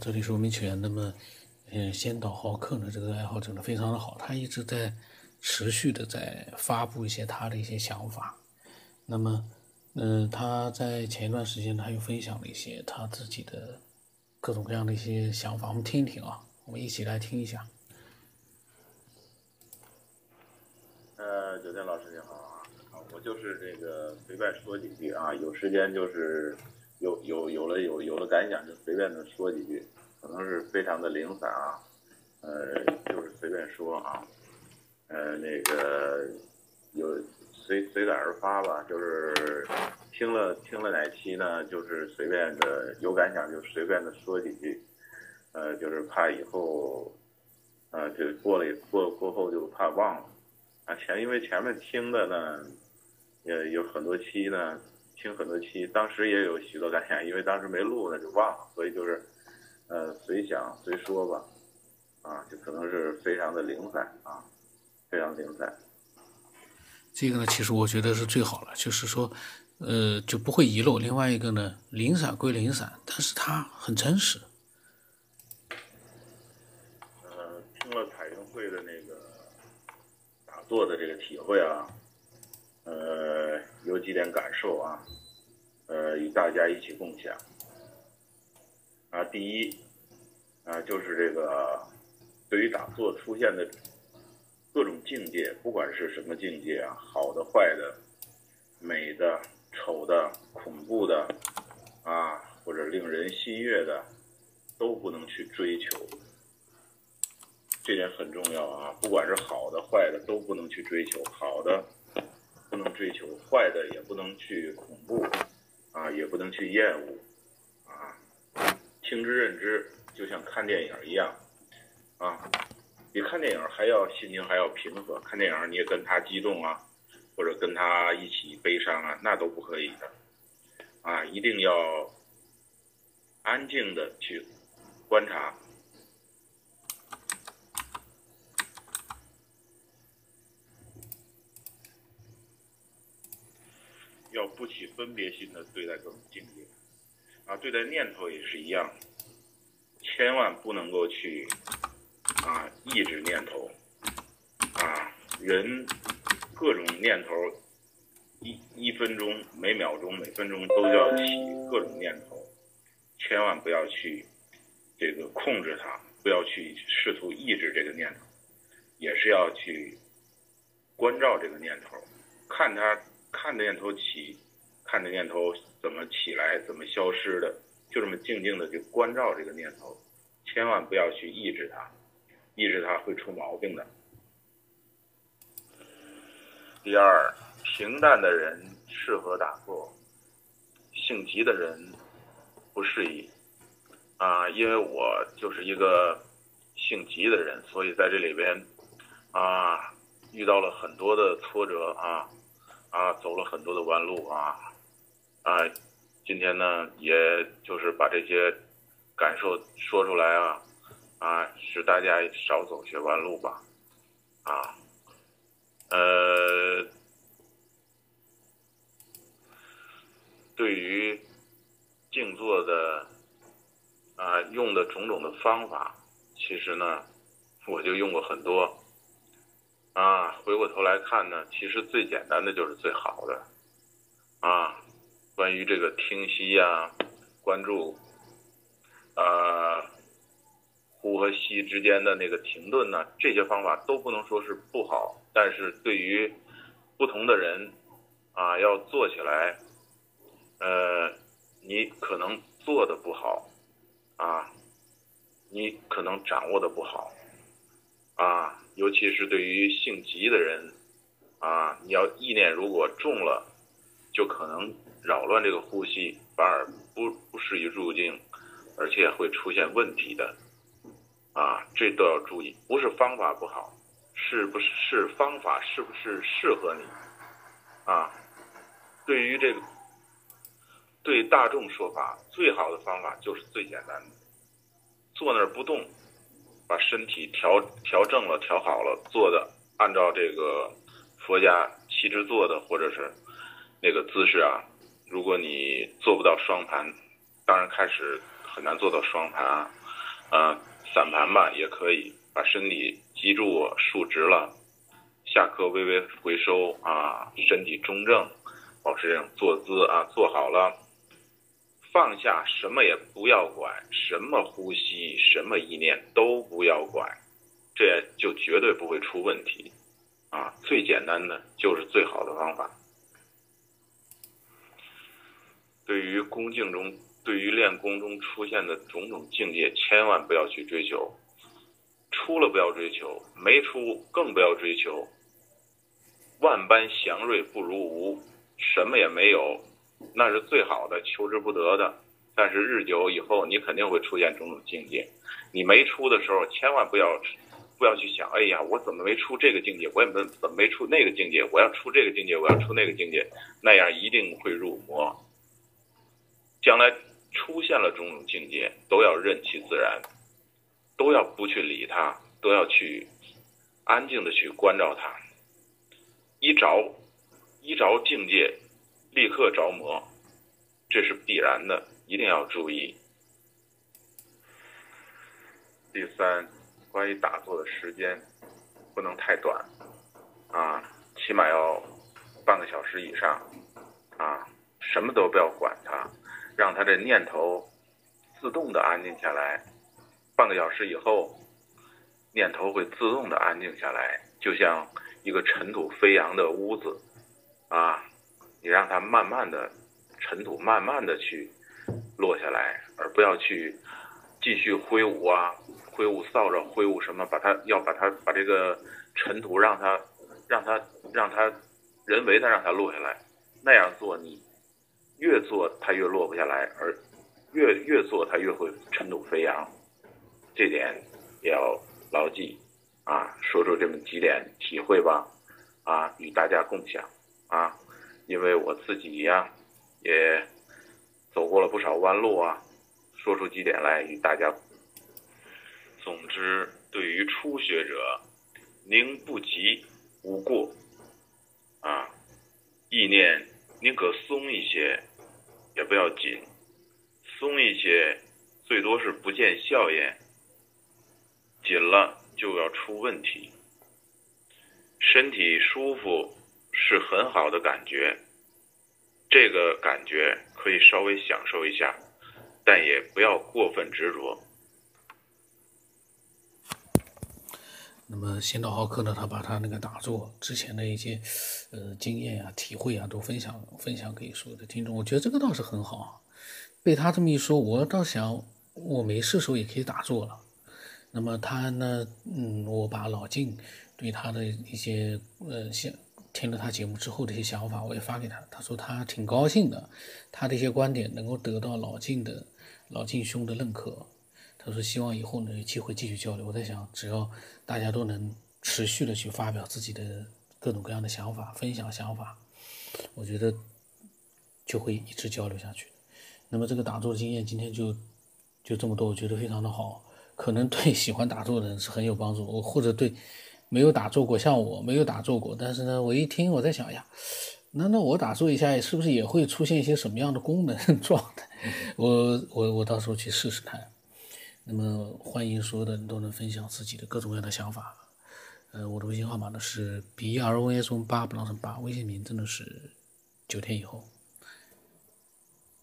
这里是吴明全。那么，嗯，先导好客呢，这个爱好者呢非常的好，他一直在持续的在发布一些他的一些想法。那么，嗯，他在前一段时间呢，他又分享了一些他自己的各种各样的一些想法，我们听一听啊，我们一起来听一下。呃，酒店老师你好啊，我就是这个随便说几句啊，有时间就是有有有了有有了感想就随便的说几句，可能是非常的零散啊，呃，就是随便说啊，呃，那个有随随感而发吧，就是听了听了哪期呢，就是随便的有感想就随便的说几句，呃，就是怕以后，呃，就过了过过后就怕忘了。啊前因为前面听的呢，也有很多期呢，听很多期，当时也有许多感想，因为当时没录呢就忘了，所以就是，呃，随想随说吧，啊，就可能是非常的零散啊，非常零散。这个呢，其实我觉得是最好了，就是说，呃，就不会遗漏。另外一个呢，零散归零散，但是它很真实。呃，听了彩云会的那个。打坐的这个体会啊，几点感受啊，呃，与大家一起共享。啊，第一，啊，就是这个对于打坐出现的各种境界，不管是什么境界啊，好的、坏的、美的、丑的、恐怖的，啊，或者令人心悦的，都不能去追求。这点很重要啊！不管是好的、坏的，都不能去追求。好的不能追求，坏的也不能去恐怖，啊，也不能去厌恶，啊，听之任之，就像看电影一样，啊，比看电影还要心情还要平和。看电影你也跟他激动啊，或者跟他一起悲伤啊，那都不可以的，啊，一定要安静的去观察。要不起分别心的对待各种境界，啊，对待念头也是一样，千万不能够去啊抑制念头，啊，人各种念头一一分钟、每秒钟、每分钟都要起各种念头，千万不要去这个控制它，不要去试图抑制这个念头，也是要去关照这个念头，看它。看着念头起，看着念头怎么起来，怎么消失的，就这么静静的去关照这个念头，千万不要去抑制它，抑制它会出毛病的。第二，平淡的人适合打坐，性急的人不适宜。啊，因为我就是一个性急的人，所以在这里边啊遇到了很多的挫折啊。啊，走了很多的弯路啊，啊，今天呢，也就是把这些感受说出来啊，啊，使大家少走些弯路吧，啊，呃，对于静坐的啊用的种种的方法，其实呢，我就用过很多。啊，回过头来看呢，其实最简单的就是最好的，啊，关于这个听息呀，关注，呃，呼和吸之间的那个停顿呢，这些方法都不能说是不好，但是对于不同的人，啊，要做起来，呃，你可能做的不好，啊，你可能掌握的不好，啊。尤其是对于性急的人，啊，你要意念如果重了，就可能扰乱这个呼吸，反而不不适宜入境，而且会出现问题的，啊，这都要注意。不是方法不好，是不是是方法是不是适合你？啊，对于这个对大众说法，最好的方法就是最简单的，坐那儿不动。把身体调调正了，调好了，坐的按照这个佛家七支坐的，或者是那个姿势啊。如果你做不到双盘，当然开始很难做到双盘啊。啊，散盘吧也可以，把身体脊柱竖直了，下颌微微回收啊，身体中正，保持这种坐姿啊，坐好了，放下什么也不要管，什么呼吸，什么意念都不要管，这就绝对不会出问题啊！最简单的就是最好的方法。对于恭敬中。对于练功中出现的种种境界，千万不要去追求，出了不要追求，没出更不要追求。万般祥瑞不如无，什么也没有，那是最好的，求之不得的。但是日久以后，你肯定会出现种种境界。你没出的时候，千万不要不要去想，哎呀，我怎么没出这个境界？我也没怎么没出那个境界？我要出这个境界，我要出那个境界，那样一定会入魔。将来。出现了种种境界，都要任其自然，都要不去理它，都要去安静的去关照它。一着，一着境界，立刻着魔，这是必然的，一定要注意。第三，关于打坐的时间，不能太短，啊，起码要半个小时以上，啊，什么都不要管它。让他的念头自动的安静下来，半个小时以后，念头会自动的安静下来，就像一个尘土飞扬的屋子，啊，你让它慢慢的尘土慢慢的去落下来，而不要去继续挥舞啊，挥舞扫帚，挥舞什么，把它要把它把这个尘土让它让它让它人为的让它落下来，那样做你。越做它越落不下来，而越越做它越会尘土飞扬，这点也要牢记啊！说出这么几点体会吧，啊，与大家共享啊！因为我自己呀，也走过了不少弯路啊，说出几点来与大家。总之，对于初学者，宁不急无过啊，意念宁可松一些。也不要紧，松一些，最多是不见效验；紧了就要出问题。身体舒服是很好的感觉，这个感觉可以稍微享受一下，但也不要过分执着。那么仙道浩克呢？他把他那个打坐之前的一些，呃，经验啊、体会啊，都分享分享给所有的听众。我觉得这个倒是很好。被他这么一说，我倒想，我没事时候也可以打坐了。那么他呢？嗯，我把老静对他的一些，呃，想听了他节目之后的一些想法，我也发给他。他说他挺高兴的，他的一些观点能够得到老静的老静兄的认可。他说：“希望以后能有机会继续交流。”我在想，只要大家都能持续的去发表自己的各种各样的想法，分享想法，我觉得就会一直交流下去。那么这个打坐经验今天就就这么多，我觉得非常的好，可能对喜欢打坐的人是很有帮助。我或者对没有打坐过，像我没有打坐过，但是呢，我一听我在想呀，那那我打坐一下，是不是也会出现一些什么样的功能 状态？我我我到时候去试试看。那么欢迎所有的人都能分享自己的各种各样的想法，呃，我的微信号码呢是 b r o s 八不让成八，微信名真的是九天以后。